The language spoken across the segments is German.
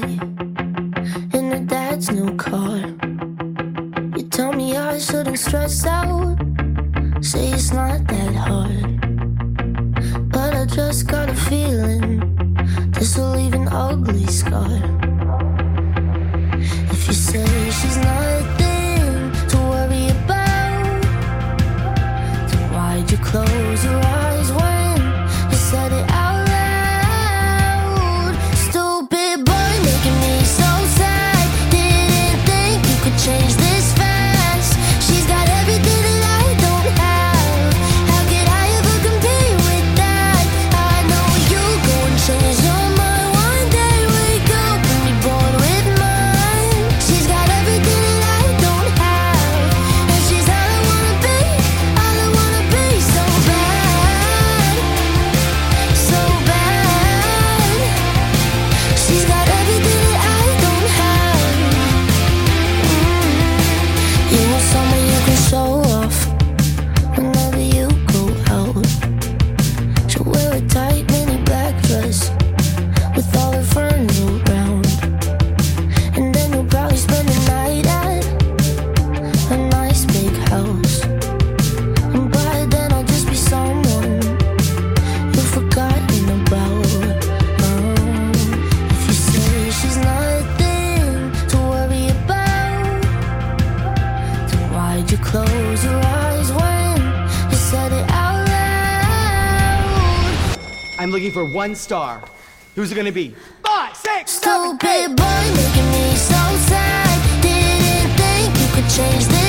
good. I'm looking for one star. Who's it gonna be? Five, six, seven, Stupid boy making me so sad. Didn't think you could change this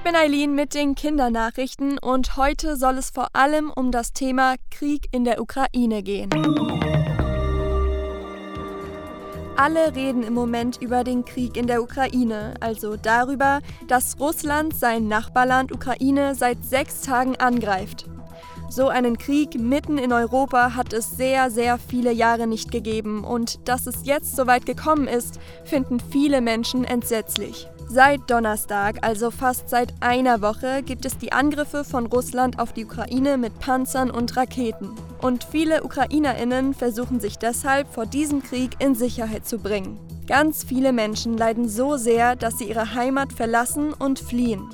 Ich bin Eileen mit den Kindernachrichten und heute soll es vor allem um das Thema Krieg in der Ukraine gehen. Alle reden im Moment über den Krieg in der Ukraine, also darüber, dass Russland sein Nachbarland Ukraine seit sechs Tagen angreift. So einen Krieg mitten in Europa hat es sehr, sehr viele Jahre nicht gegeben und dass es jetzt so weit gekommen ist, finden viele Menschen entsetzlich. Seit Donnerstag, also fast seit einer Woche, gibt es die Angriffe von Russland auf die Ukraine mit Panzern und Raketen. Und viele Ukrainerinnen versuchen sich deshalb vor diesem Krieg in Sicherheit zu bringen. Ganz viele Menschen leiden so sehr, dass sie ihre Heimat verlassen und fliehen.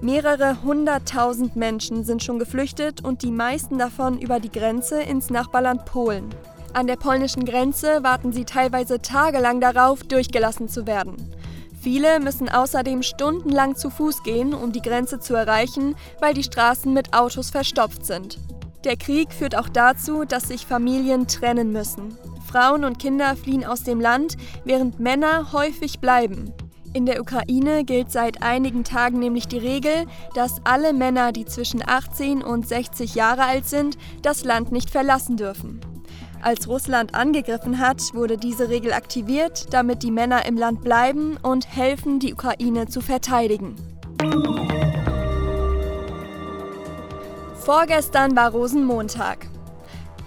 Mehrere hunderttausend Menschen sind schon geflüchtet und die meisten davon über die Grenze ins Nachbarland Polen. An der polnischen Grenze warten sie teilweise tagelang darauf, durchgelassen zu werden. Viele müssen außerdem stundenlang zu Fuß gehen, um die Grenze zu erreichen, weil die Straßen mit Autos verstopft sind. Der Krieg führt auch dazu, dass sich Familien trennen müssen. Frauen und Kinder fliehen aus dem Land, während Männer häufig bleiben. In der Ukraine gilt seit einigen Tagen nämlich die Regel, dass alle Männer, die zwischen 18 und 60 Jahre alt sind, das Land nicht verlassen dürfen. Als Russland angegriffen hat, wurde diese Regel aktiviert, damit die Männer im Land bleiben und helfen, die Ukraine zu verteidigen. Vorgestern war Rosenmontag.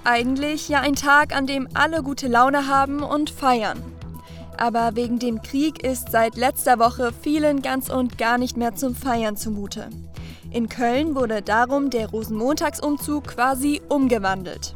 Eigentlich ja ein Tag, an dem alle gute Laune haben und feiern. aber wegen dem Krieg ist seit letzter Woche vielen ganz und gar nicht mehr zum Feiern zumute. In Köln wurde darum der Rosenmontagsumzug quasi umgewandelt.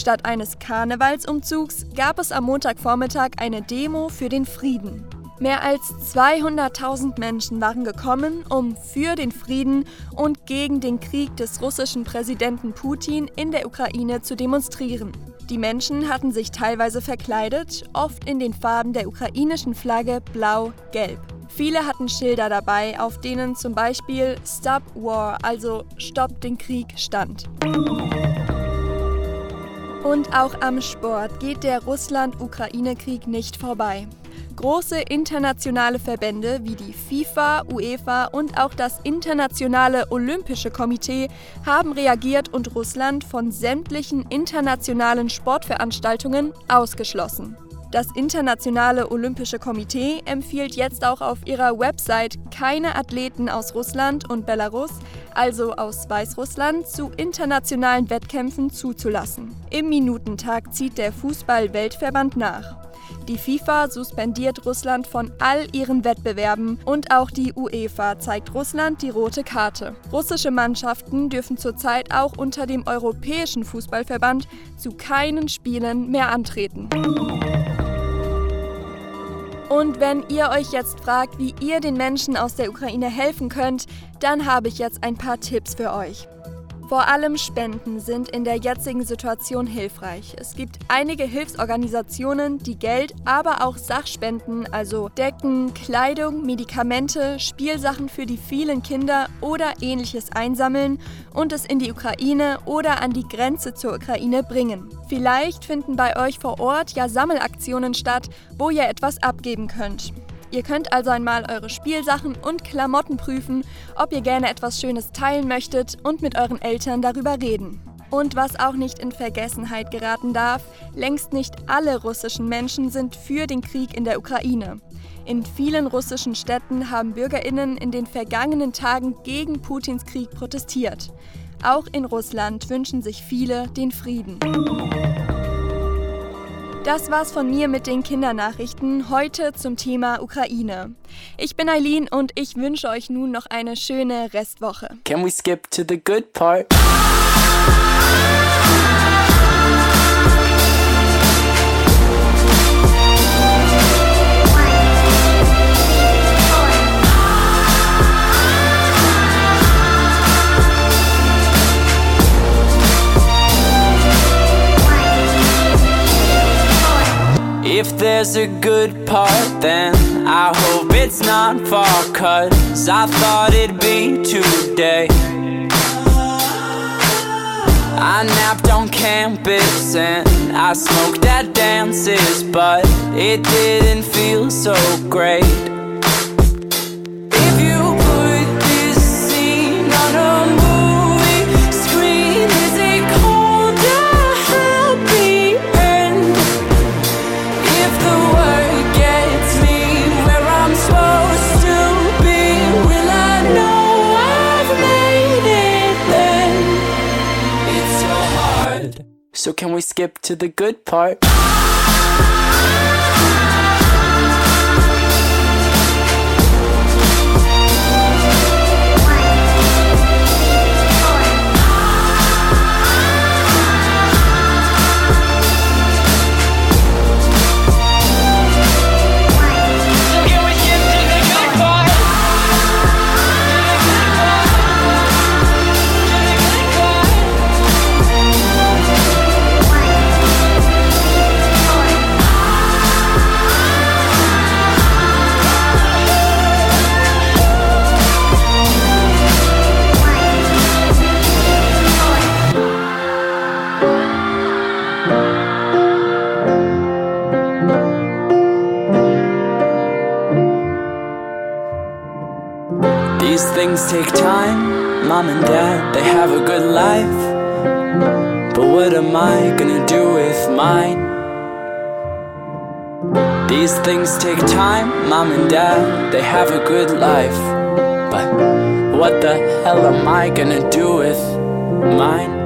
Statt eines Karnevalsumzugs gab es am Montagvormittag eine Demo für den Frieden. Mehr als 200.000 Menschen waren gekommen, um für den Frieden und gegen den Krieg des russischen Präsidenten Putin in der Ukraine zu demonstrieren. Die Menschen hatten sich teilweise verkleidet, oft in den Farben der ukrainischen Flagge blau-gelb. Viele hatten Schilder dabei, auf denen zum Beispiel Stop War, also Stopp den Krieg, stand. Und auch am Sport geht der Russland-Ukraine-Krieg nicht vorbei. Große internationale Verbände wie die FIFA, UEFA und auch das Internationale Olympische Komitee haben reagiert und Russland von sämtlichen internationalen Sportveranstaltungen ausgeschlossen. Das Internationale Olympische Komitee empfiehlt jetzt auch auf ihrer Website, keine Athleten aus Russland und Belarus, also aus Weißrussland, zu internationalen Wettkämpfen zuzulassen. Im Minutentag zieht der Fußball-Weltverband nach. Die FIFA suspendiert Russland von all ihren Wettbewerben und auch die UEFA zeigt Russland die rote Karte. Russische Mannschaften dürfen zurzeit auch unter dem Europäischen Fußballverband zu keinen Spielen mehr antreten. Und wenn ihr euch jetzt fragt, wie ihr den Menschen aus der Ukraine helfen könnt, dann habe ich jetzt ein paar Tipps für euch. Vor allem Spenden sind in der jetzigen Situation hilfreich. Es gibt einige Hilfsorganisationen, die Geld, aber auch Sachspenden, also Decken, Kleidung, Medikamente, Spielsachen für die vielen Kinder oder ähnliches einsammeln und es in die Ukraine oder an die Grenze zur Ukraine bringen. Vielleicht finden bei euch vor Ort ja Sammelaktionen statt, wo ihr etwas abgeben könnt. Ihr könnt also einmal eure Spielsachen und Klamotten prüfen, ob ihr gerne etwas Schönes teilen möchtet und mit euren Eltern darüber reden. Und was auch nicht in Vergessenheit geraten darf, längst nicht alle russischen Menschen sind für den Krieg in der Ukraine. In vielen russischen Städten haben Bürgerinnen in den vergangenen Tagen gegen Putins Krieg protestiert. Auch in Russland wünschen sich viele den Frieden. Das war's von mir mit den Kindernachrichten heute zum Thema Ukraine. Ich bin Eileen und ich wünsche euch nun noch eine schöne Restwoche. Can we skip to the good part? There's a good part, then I hope it's not far. Cause I thought it'd be today. I napped on campus and I smoked at dances, but it didn't feel so great. So can we skip to the good part? Take time. Mom and dad, they have a good life. But what am I gonna do with mine? These things take time. Mom and dad, they have a good life. But what the hell am I gonna do with mine?